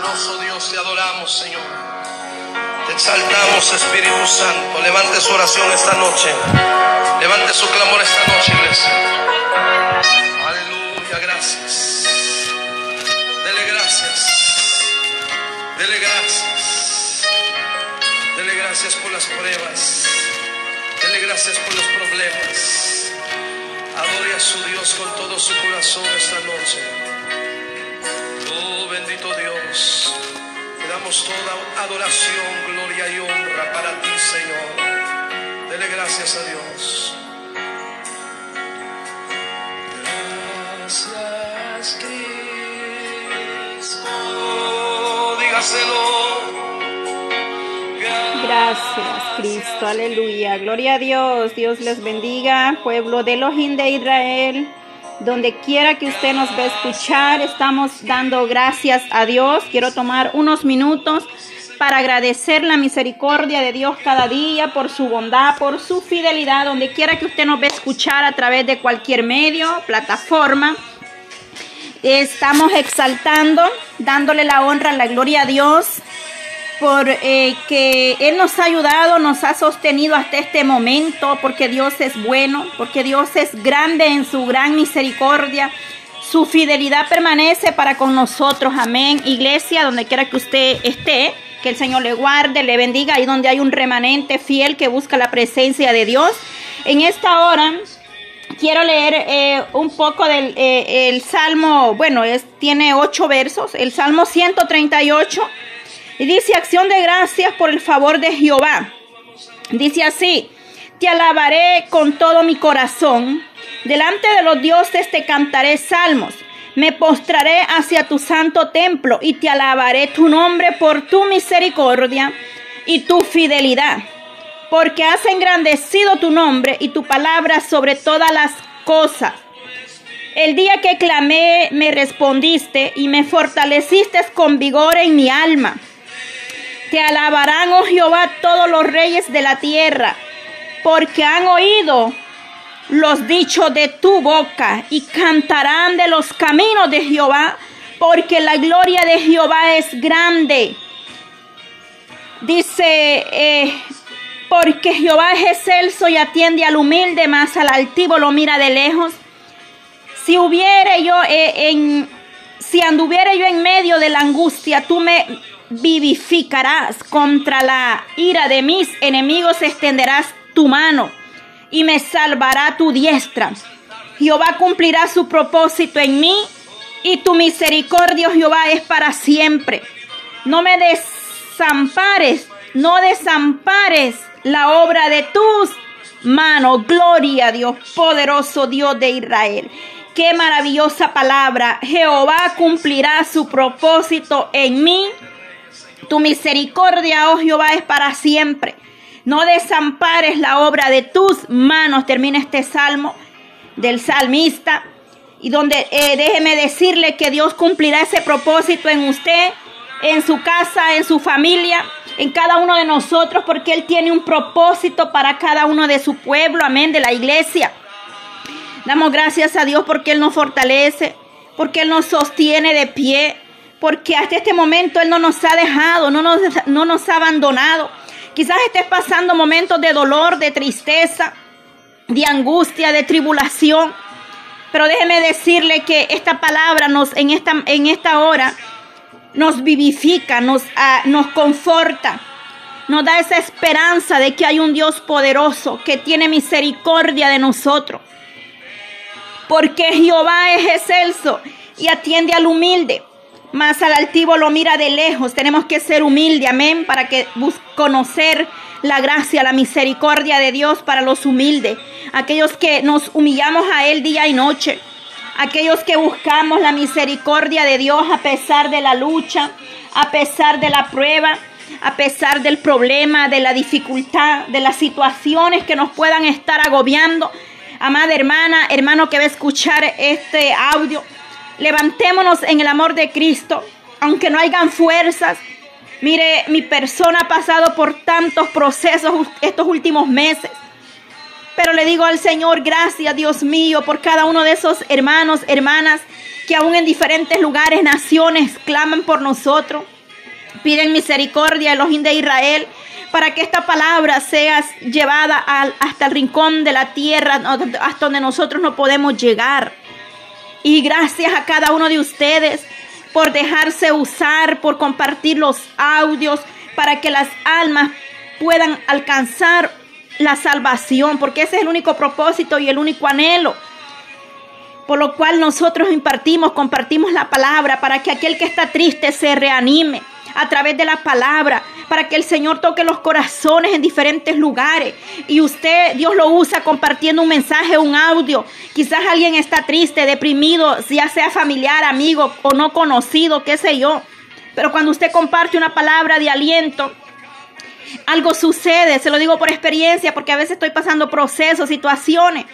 Poderoso Dios, te adoramos, Señor. Te exaltamos, Espíritu Santo. Levante su oración esta noche. Levante su clamor esta noche, iglesia. Aleluya, gracias. Dele gracias. Dele gracias. Dele gracias por las pruebas. Dele gracias por los problemas. Adore a su Dios con todo su corazón esta noche. Oh bendito Dios, te damos toda adoración, gloria y honra para ti, Señor. Dele gracias a Dios. Gracias, Cristo. Dígaselo. Gracias, Cristo. Aleluya. Gloria a Dios. Dios les bendiga, pueblo de Elohim de Israel. Donde quiera que usted nos va a escuchar, estamos dando gracias a Dios. Quiero tomar unos minutos para agradecer la misericordia de Dios cada día, por su bondad, por su fidelidad, donde quiera que usted nos a escuchar a través de cualquier medio, plataforma. Estamos exaltando, dándole la honra, la gloria a Dios por eh, Él nos ha ayudado, nos ha sostenido hasta este momento, porque Dios es bueno, porque Dios es grande en su gran misericordia. Su fidelidad permanece para con nosotros. Amén. Iglesia, donde quiera que usted esté, que el Señor le guarde, le bendiga, ahí donde hay un remanente fiel que busca la presencia de Dios. En esta hora quiero leer eh, un poco del eh, el Salmo, bueno, es, tiene ocho versos, el Salmo 138 y dice, acción de gracias por el favor de Jehová. Dice así, te alabaré con todo mi corazón. Delante de los dioses te cantaré salmos. Me postraré hacia tu santo templo y te alabaré tu nombre por tu misericordia y tu fidelidad. Porque has engrandecido tu nombre y tu palabra sobre todas las cosas. El día que clamé me respondiste y me fortaleciste con vigor en mi alma. Te alabarán, oh Jehová, todos los reyes de la tierra, porque han oído los dichos de tu boca y cantarán de los caminos de Jehová, porque la gloria de Jehová es grande. Dice, eh, porque Jehová es excelso y atiende al humilde, más al altivo lo mira de lejos. Si hubiere yo eh, en, si anduviere yo en medio de la angustia, tú me vivificarás contra la ira de mis enemigos, extenderás tu mano y me salvará tu diestra. Jehová cumplirá su propósito en mí y tu misericordia, Jehová, es para siempre. No me desampares, no desampares la obra de tus manos. Gloria a Dios, poderoso Dios de Israel. Qué maravillosa palabra. Jehová cumplirá su propósito en mí tu misericordia, oh Jehová, es para siempre. No desampares la obra de tus manos. Termina este salmo del salmista. Y donde eh, déjeme decirle que Dios cumplirá ese propósito en usted, en su casa, en su familia, en cada uno de nosotros, porque Él tiene un propósito para cada uno de su pueblo, amén, de la iglesia. Damos gracias a Dios porque Él nos fortalece, porque Él nos sostiene de pie porque hasta este momento Él no nos ha dejado, no nos, no nos ha abandonado. Quizás estés pasando momentos de dolor, de tristeza, de angustia, de tribulación. Pero déjeme decirle que esta palabra nos, en, esta, en esta hora nos vivifica, nos, ah, nos conforta, nos da esa esperanza de que hay un Dios poderoso que tiene misericordia de nosotros. Porque Jehová es excelso y atiende al humilde. Más al altivo lo mira de lejos. Tenemos que ser humildes, amén, para que conocer la gracia, la misericordia de Dios para los humildes. Aquellos que nos humillamos a Él día y noche. Aquellos que buscamos la misericordia de Dios a pesar de la lucha, a pesar de la prueba, a pesar del problema, de la dificultad, de las situaciones que nos puedan estar agobiando. Amada hermana, hermano que va a escuchar este audio, Levantémonos en el amor de Cristo, aunque no hayan fuerzas. Mire, mi persona ha pasado por tantos procesos estos últimos meses. Pero le digo al Señor, gracias Dios mío por cada uno de esos hermanos, hermanas que aún en diferentes lugares, naciones, claman por nosotros. Piden misericordia los de Israel para que esta palabra sea llevada hasta el rincón de la tierra, hasta donde nosotros no podemos llegar. Y gracias a cada uno de ustedes por dejarse usar, por compartir los audios, para que las almas puedan alcanzar la salvación, porque ese es el único propósito y el único anhelo. Por lo cual nosotros impartimos, compartimos la palabra para que aquel que está triste se reanime a través de la palabra, para que el Señor toque los corazones en diferentes lugares. Y usted, Dios lo usa compartiendo un mensaje, un audio. Quizás alguien está triste, deprimido, ya sea familiar, amigo o no conocido, qué sé yo. Pero cuando usted comparte una palabra de aliento, algo sucede, se lo digo por experiencia, porque a veces estoy pasando procesos, situaciones,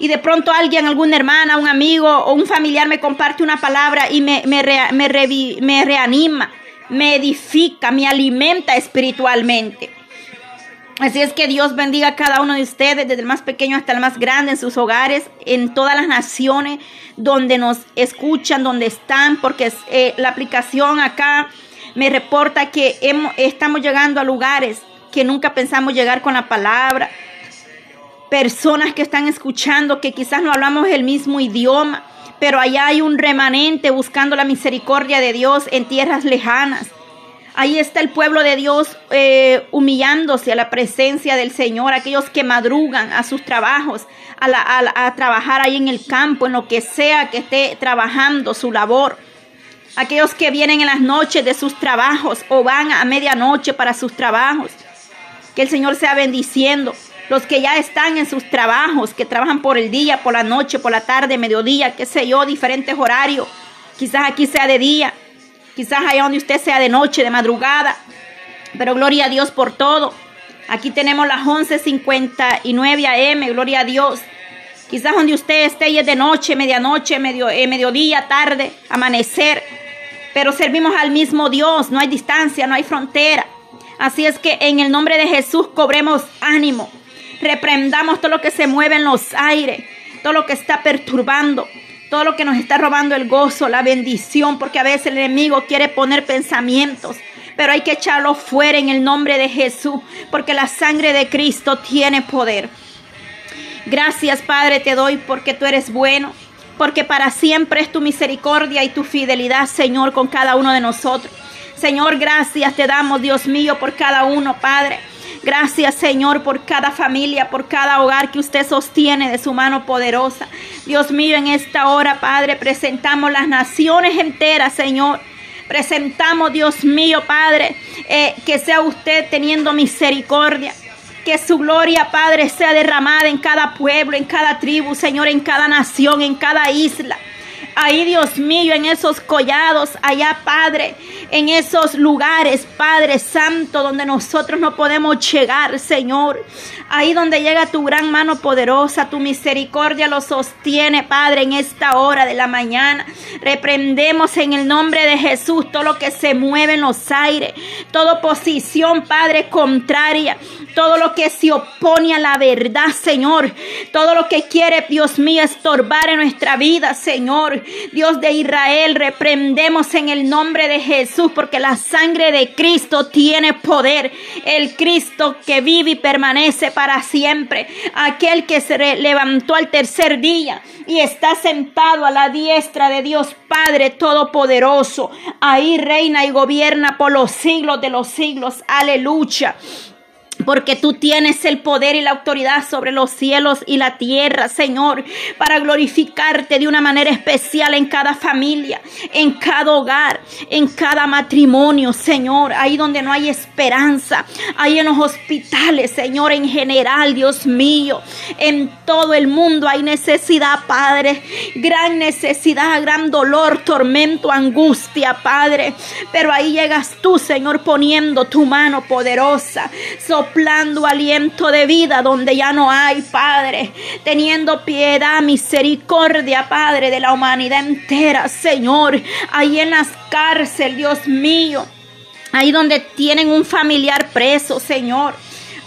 y de pronto alguien, alguna hermana, un amigo o un familiar me comparte una palabra y me, me, me reanima, me edifica, me alimenta espiritualmente. Así es que Dios bendiga a cada uno de ustedes, desde el más pequeño hasta el más grande, en sus hogares, en todas las naciones donde nos escuchan, donde están, porque eh, la aplicación acá me reporta que estamos llegando a lugares que nunca pensamos llegar con la palabra. Personas que están escuchando que quizás no hablamos el mismo idioma, pero allá hay un remanente buscando la misericordia de Dios en tierras lejanas. Ahí está el pueblo de Dios eh, humillándose a la presencia del Señor, aquellos que madrugan a sus trabajos, a, a trabajar ahí en el campo, en lo que sea que esté trabajando su labor. Aquellos que vienen en las noches de sus trabajos o van a medianoche para sus trabajos. Que el Señor sea bendiciendo los que ya están en sus trabajos, que trabajan por el día, por la noche, por la tarde, mediodía, qué sé yo, diferentes horarios. Quizás aquí sea de día, quizás allá donde usted sea de noche, de madrugada. Pero gloria a Dios por todo. Aquí tenemos las 11:59 AM, gloria a Dios. Quizás donde usted esté y es de noche, medianoche, medio, eh, mediodía, tarde, amanecer. Pero servimos al mismo Dios, no hay distancia, no hay frontera. Así es que en el nombre de Jesús cobremos ánimo. Reprendamos todo lo que se mueve en los aires, todo lo que está perturbando, todo lo que nos está robando el gozo, la bendición, porque a veces el enemigo quiere poner pensamientos, pero hay que echarlo fuera en el nombre de Jesús, porque la sangre de Cristo tiene poder. Gracias Padre te doy porque tú eres bueno, porque para siempre es tu misericordia y tu fidelidad, Señor, con cada uno de nosotros. Señor, gracias te damos, Dios mío, por cada uno, Padre. Gracias Señor por cada familia, por cada hogar que usted sostiene de su mano poderosa. Dios mío, en esta hora, Padre, presentamos las naciones enteras, Señor. Presentamos, Dios mío, Padre, eh, que sea usted teniendo misericordia. Que su gloria, Padre, sea derramada en cada pueblo, en cada tribu, Señor, en cada nación, en cada isla. Ahí, Dios mío, en esos collados, allá, Padre, en esos lugares, Padre Santo, donde nosotros no podemos llegar, Señor. Ahí donde llega tu gran mano poderosa, tu misericordia lo sostiene, Padre, en esta hora de la mañana. Reprendemos en el nombre de Jesús todo lo que se mueve en los aires, toda oposición, Padre, contraria, todo lo que se opone a la verdad, Señor, todo lo que quiere, Dios mío, estorbar en nuestra vida, Señor. Dios de Israel, reprendemos en el nombre de Jesús, porque la sangre de Cristo tiene poder. El Cristo que vive y permanece para siempre. Aquel que se levantó al tercer día y está sentado a la diestra de Dios Padre Todopoderoso. Ahí reina y gobierna por los siglos de los siglos. Aleluya porque tú tienes el poder y la autoridad sobre los cielos y la tierra, Señor, para glorificarte de una manera especial en cada familia, en cada hogar, en cada matrimonio, Señor, ahí donde no hay esperanza, ahí en los hospitales, Señor, en general, Dios mío, en todo el mundo hay necesidad, Padre, gran necesidad, gran dolor, tormento, angustia, Padre, pero ahí llegas tú, Señor, poniendo tu mano poderosa, soplando aliento de vida donde ya no hay, Padre, teniendo piedad, misericordia, Padre, de la humanidad entera, Señor, ahí en las cárceles, Dios mío, ahí donde tienen un familiar preso, Señor.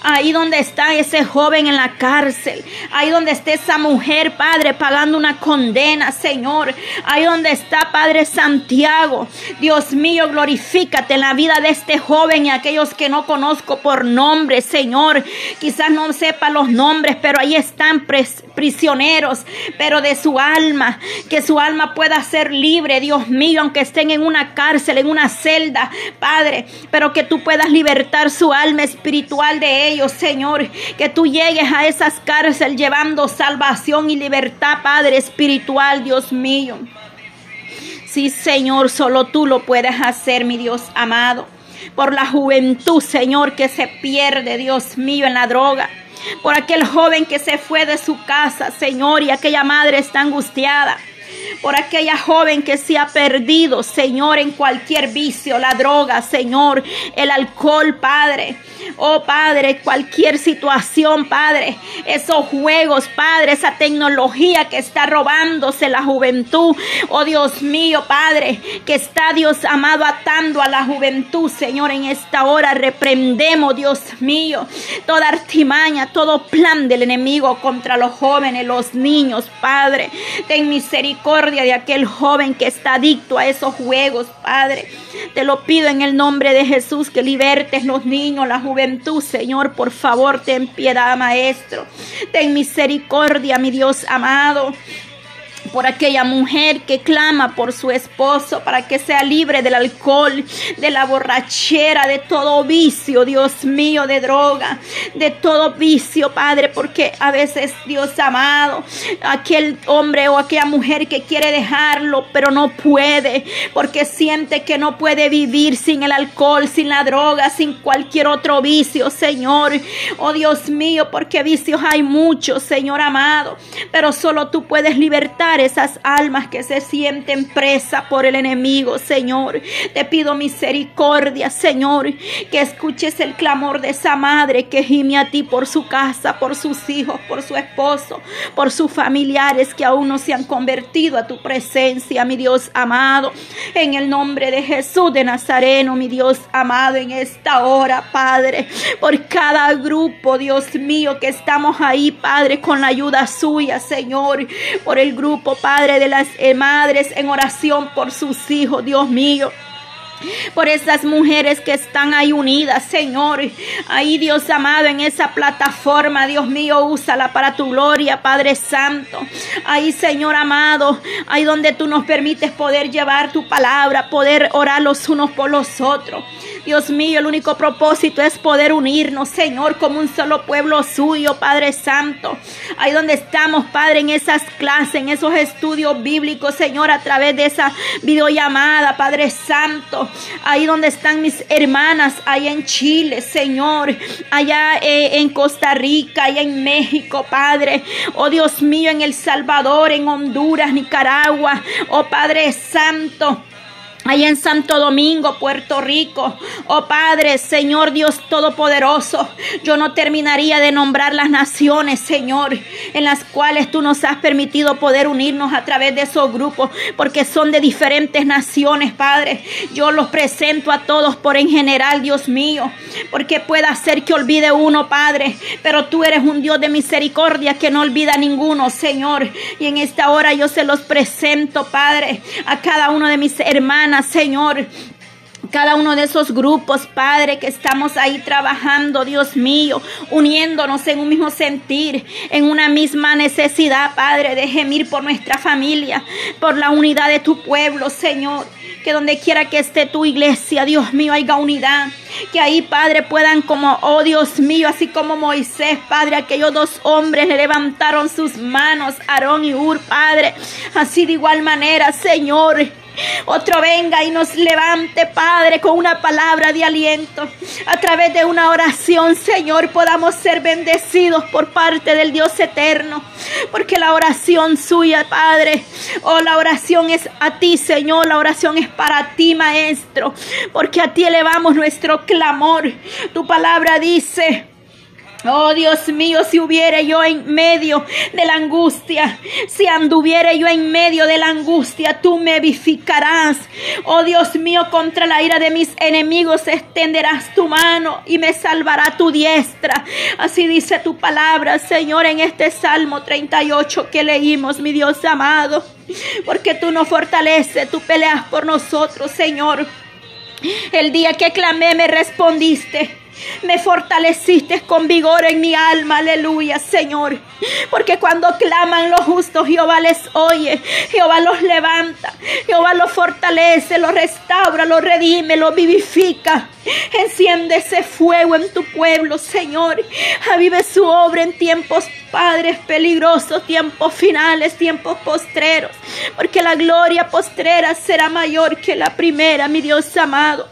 Ahí donde está ese joven en la cárcel. Ahí donde está esa mujer, Padre, pagando una condena, Señor. Ahí donde está, Padre Santiago. Dios mío, glorifícate en la vida de este joven y aquellos que no conozco por nombre, Señor. Quizás no sepa los nombres, pero ahí están prisioneros, pero de su alma. Que su alma pueda ser libre, Dios mío, aunque estén en una cárcel, en una celda, Padre. Pero que tú puedas libertar su alma espiritual de ellos, Señor. Que tú llegues a esas cárceles llevando salvación y libertad, Padre espiritual, Dios mío. Sí, Señor, solo tú lo puedes hacer, mi Dios amado. Por la juventud, Señor, que se pierde, Dios mío, en la droga. Por aquel joven que se fue de su casa, Señor, y aquella madre está angustiada por aquella joven que se ha perdido, Señor, en cualquier vicio, la droga, Señor, el alcohol, Padre. Oh Padre, cualquier situación, Padre, esos juegos, Padre, esa tecnología que está robándose la juventud. Oh Dios mío, Padre, que está Dios amado atando a la juventud, Señor, en esta hora reprendemos, Dios mío, toda artimaña, todo plan del enemigo contra los jóvenes, los niños, Padre. Ten de aquel joven que está adicto a esos juegos, Padre. Te lo pido en el nombre de Jesús que libertes los niños, la juventud, Señor. Por favor, ten piedad, Maestro. Ten misericordia, mi Dios amado por aquella mujer que clama por su esposo para que sea libre del alcohol, de la borrachera, de todo vicio, Dios mío, de droga, de todo vicio, Padre, porque a veces, Dios amado, aquel hombre o aquella mujer que quiere dejarlo, pero no puede, porque siente que no puede vivir sin el alcohol, sin la droga, sin cualquier otro vicio, Señor. Oh Dios mío, porque vicios hay muchos, Señor amado, pero solo tú puedes libertar esas almas que se sienten presa por el enemigo, Señor. Te pido misericordia, Señor, que escuches el clamor de esa madre que gime a ti por su casa, por sus hijos, por su esposo, por sus familiares que aún no se han convertido a tu presencia, mi Dios amado. En el nombre de Jesús de Nazareno, mi Dios amado, en esta hora, Padre, por cada grupo, Dios mío, que estamos ahí, Padre, con la ayuda suya, Señor, por el grupo Padre, de las eh, madres en oración por sus hijos, Dios mío por esas mujeres que están ahí unidas, Señor. Ahí, Dios amado, en esa plataforma, Dios mío, úsala para tu gloria, Padre Santo. Ahí, Señor amado, ahí donde tú nos permites poder llevar tu palabra, poder orar los unos por los otros. Dios mío, el único propósito es poder unirnos, Señor, como un solo pueblo suyo, Padre Santo. Ahí donde estamos, Padre, en esas clases, en esos estudios bíblicos, Señor, a través de esa videollamada, Padre Santo. Ahí donde están mis hermanas, allá en Chile, Señor, allá eh, en Costa Rica, allá en México, Padre. Oh Dios mío, en El Salvador, en Honduras, Nicaragua. Oh Padre Santo. Allá en Santo Domingo, Puerto Rico. Oh Padre, Señor Dios Todopoderoso, yo no terminaría de nombrar las naciones, Señor, en las cuales tú nos has permitido poder unirnos a través de esos grupos, porque son de diferentes naciones, Padre. Yo los presento a todos por en general, Dios mío, porque pueda ser que olvide uno, Padre, pero tú eres un Dios de misericordia que no olvida a ninguno, Señor. Y en esta hora yo se los presento, Padre, a cada uno de mis Señor, cada uno de esos grupos, Padre, que estamos ahí trabajando, Dios mío, uniéndonos en un mismo sentir, en una misma necesidad, Padre, de gemir por nuestra familia, por la unidad de tu pueblo, Señor. Que donde quiera que esté tu iglesia, Dios mío, haya unidad. Que ahí, Padre, puedan como, oh Dios mío, así como Moisés, Padre, aquellos dos hombres le levantaron sus manos, Aarón y Ur, Padre. Así de igual manera, Señor, otro venga y nos levante, Padre, con una palabra de aliento. A través de una oración, Señor, podamos ser bendecidos por parte del Dios eterno. Porque la oración suya, Padre, oh, la oración es a ti, Señor. La oración es para ti, Maestro. Porque a ti elevamos nuestro clamor. Tu palabra dice Oh Dios mío, si hubiera yo en medio de la angustia, si anduviera yo en medio de la angustia, tú me edificarás. Oh Dios mío, contra la ira de mis enemigos extenderás tu mano y me salvará tu diestra. Así dice tu palabra, Señor, en este Salmo 38 que leímos, mi Dios amado. Porque tú nos fortaleces, tú peleas por nosotros, Señor. El día que clamé me respondiste. Me fortaleciste con vigor en mi alma, aleluya, Señor. Porque cuando claman los justos, Jehová les oye, Jehová los levanta, Jehová los fortalece, los restaura, los redime, los vivifica. Enciende ese fuego en tu pueblo, Señor. Avive su obra en tiempos, padres peligrosos, tiempos finales, tiempos postreros. Porque la gloria postrera será mayor que la primera, mi Dios amado.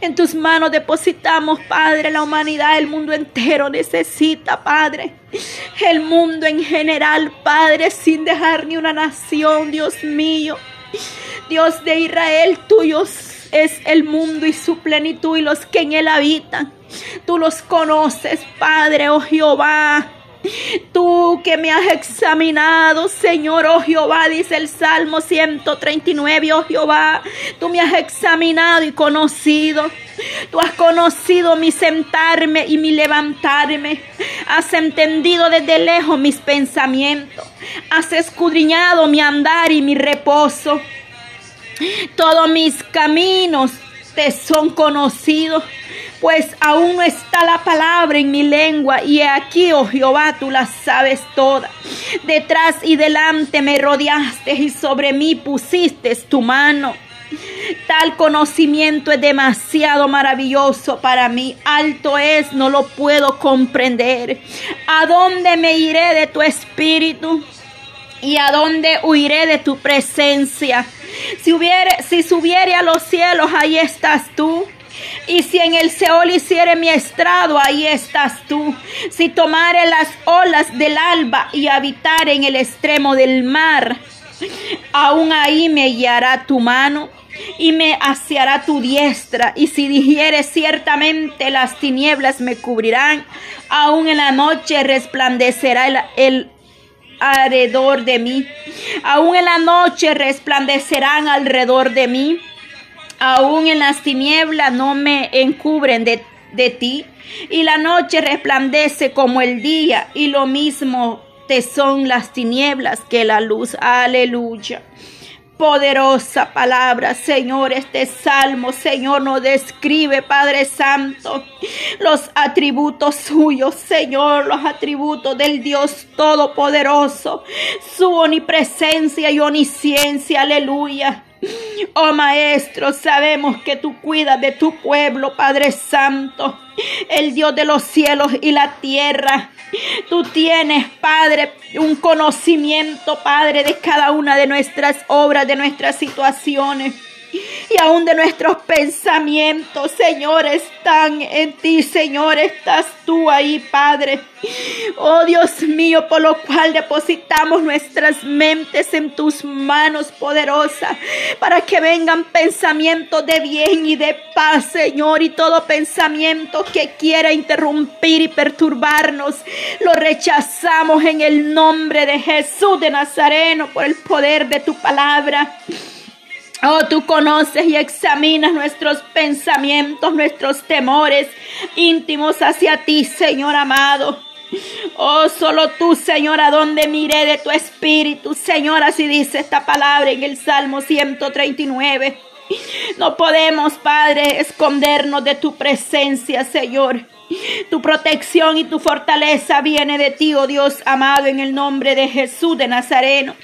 En tus manos depositamos, Padre, la humanidad, el mundo entero necesita, Padre. El mundo en general, Padre, sin dejar ni una nación, Dios mío. Dios de Israel, tuyo es el mundo y su plenitud y los que en él habitan. Tú los conoces, Padre, oh Jehová. Tú que me has examinado, Señor, oh Jehová, dice el Salmo 139, oh Jehová, tú me has examinado y conocido. Tú has conocido mi sentarme y mi levantarme. Has entendido desde lejos mis pensamientos. Has escudriñado mi andar y mi reposo. Todos mis caminos te son conocidos pues aún no está la palabra en mi lengua, y aquí, oh Jehová, tú la sabes toda. Detrás y delante me rodeaste y sobre mí pusiste tu mano. Tal conocimiento es demasiado maravilloso para mí. Alto es, no lo puedo comprender. ¿A dónde me iré de tu espíritu? ¿Y a dónde huiré de tu presencia? Si, hubiere, si subiere a los cielos, ahí estás tú. Y si en el Seol hiciere mi estrado, ahí estás tú. Si tomare las olas del alba y habitar en el extremo del mar, aún ahí me guiará tu mano y me aseará tu diestra. Y si dijere ciertamente las tinieblas me cubrirán, aún en la noche resplandecerá el, el alrededor de mí. Aún en la noche resplandecerán alrededor de mí aún en las tinieblas no me encubren de, de ti, y la noche resplandece como el día, y lo mismo te son las tinieblas que la luz. Aleluya. Poderosa palabra, Señor, este salmo, Señor, nos describe, Padre Santo, los atributos suyos, Señor, los atributos del Dios Todopoderoso, su omnipresencia y omnisciencia, aleluya. Oh Maestro, sabemos que tú cuidas de tu pueblo, Padre Santo, el Dios de los cielos y la tierra. Tú tienes, Padre, un conocimiento, Padre, de cada una de nuestras obras, de nuestras situaciones y aún de nuestros pensamientos, Señor, están en ti, Señor, estás tú ahí, Padre. Oh Dios mío, por lo cual depositamos nuestras mentes en tus manos poderosas, para que vengan pensamientos de bien y de paz, Señor, y todo pensamiento que quiera interrumpir y perturbarnos, lo rechazamos en el nombre de Jesús de Nazareno por el poder de tu palabra. Oh, tú conoces y examinas nuestros pensamientos, nuestros temores íntimos hacia ti, Señor amado. Oh, solo tú, Señor, a donde miré de tu espíritu, Señor, así dice esta palabra en el Salmo 139. No podemos, Padre, escondernos de tu presencia, Señor. Tu protección y tu fortaleza viene de ti, oh Dios amado, en el nombre de Jesús de Nazareno.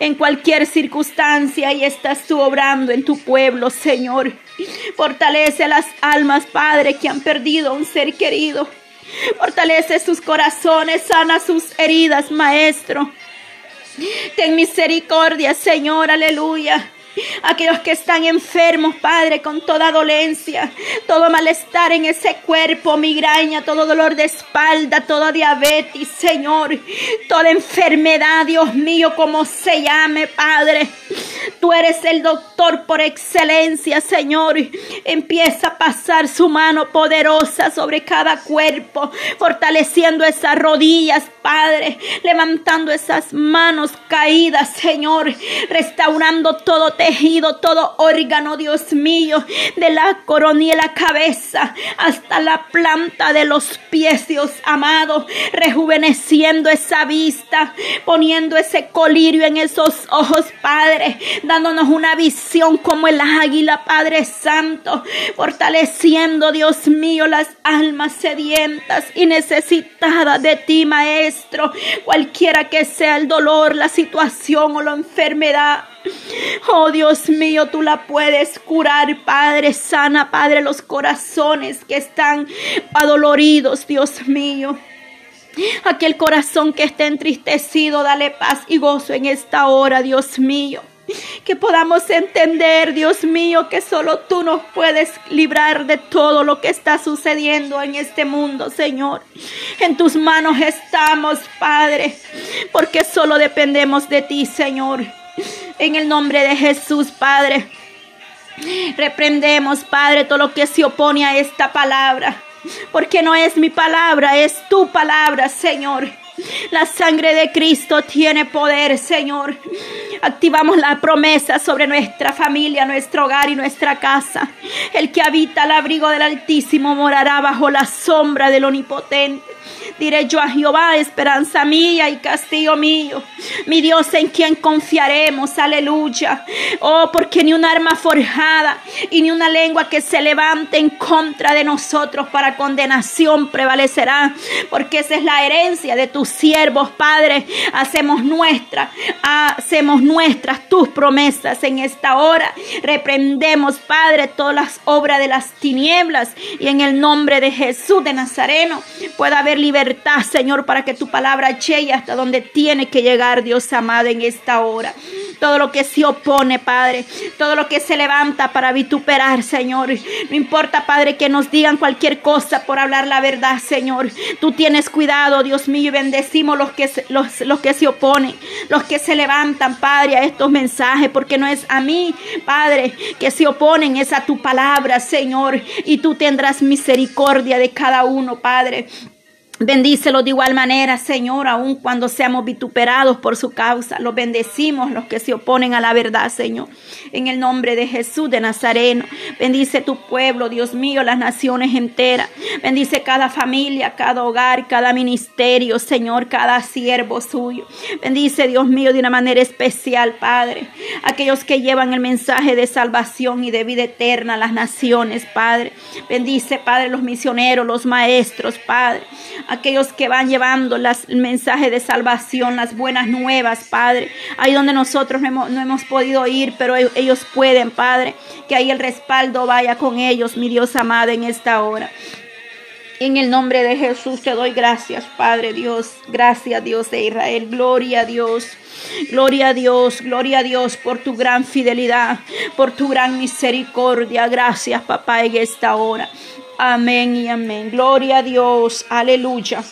En cualquier circunstancia y estás tú obrando en tu pueblo, Señor. Fortalece las almas, Padre, que han perdido a un ser querido. Fortalece sus corazones, sana sus heridas, Maestro. Ten misericordia, Señor, aleluya. Aquellos que están enfermos, Padre, con toda dolencia, todo malestar en ese cuerpo, migraña, todo dolor de espalda, toda diabetes, Señor, toda enfermedad, Dios mío, como se llame, Padre. Tú eres el doctor por excelencia, Señor. Empieza a pasar su mano poderosa sobre cada cuerpo, fortaleciendo esas rodillas, Padre, levantando esas manos caídas, Señor, restaurando todo tejido, todo órgano, Dios mío, de la coronilla la cabeza hasta la planta de los pies, Dios amado, rejuveneciendo esa vista, poniendo ese colirio en esos ojos, Padre, dándonos una visión como el águila, Padre Santo, fortaleciendo, Dios mío, las almas sedientas y necesitadas de ti, Maestro, cualquiera que sea el dolor, la situación o la enfermedad. Oh Dios mío, tú la puedes curar, Padre. Sana, Padre, los corazones que están adoloridos, Dios mío. Aquel corazón que esté entristecido, dale paz y gozo en esta hora, Dios mío. Que podamos entender, Dios mío, que solo tú nos puedes librar de todo lo que está sucediendo en este mundo, Señor. En tus manos estamos, Padre, porque solo dependemos de ti, Señor. En el nombre de Jesús, Padre. Reprendemos, Padre, todo lo que se opone a esta palabra. Porque no es mi palabra, es tu palabra, Señor. La sangre de Cristo tiene poder, Señor. Activamos la promesa sobre nuestra familia, nuestro hogar y nuestra casa. El que habita al abrigo del Altísimo morará bajo la sombra del Omnipotente. Diré yo a Jehová, esperanza mía y castillo mío, mi Dios en quien confiaremos, aleluya. Oh, porque ni un arma forjada y ni una lengua que se levante en contra de nosotros para condenación prevalecerá, porque esa es la herencia de tus siervos, Padre. Hacemos nuestra, hacemos nuestras tus promesas en esta hora. Reprendemos, Padre, todas las obras de las tinieblas y en el nombre de Jesús de Nazareno pueda haber libertad, Señor, para que tu palabra llegue hasta donde tiene que llegar, Dios amado, en esta hora. Todo lo que se opone, Padre, todo lo que se levanta para vituperar, Señor. No importa, Padre, que nos digan cualquier cosa por hablar la verdad, Señor. Tú tienes cuidado, Dios mío, y bendecimos los que, los, los que se oponen, los que se levantan, Padre, a estos mensajes, porque no es a mí, Padre, que se oponen, es a tu palabra, Señor. Y tú tendrás misericordia de cada uno, Padre. Bendícelo de igual manera, Señor, aun cuando seamos vituperados por su causa. Los bendecimos los que se oponen a la verdad, Señor. En el nombre de Jesús de Nazareno. Bendice tu pueblo, Dios mío, las naciones enteras. Bendice cada familia, cada hogar, cada ministerio, Señor, cada siervo suyo. Bendice, Dios mío, de una manera especial, Padre. Aquellos que llevan el mensaje de salvación y de vida eterna a las naciones, Padre. Bendice, Padre, los misioneros, los maestros, Padre aquellos que van llevando el mensaje de salvación, las buenas nuevas, Padre. Ahí donde nosotros no hemos, no hemos podido ir, pero e, ellos pueden, Padre. Que ahí el vaya con ellos, mi Dios amado, en esta hora. En el nombre de Jesús te doy gracias, Padre Dios. Gracias, Dios de Israel. Gloria a Dios. Gloria a Dios, gloria a Dios por tu gran fidelidad, por tu gran misericordia. Gracias, papá, en esta hora. Amén y amén. Gloria a Dios. Aleluya.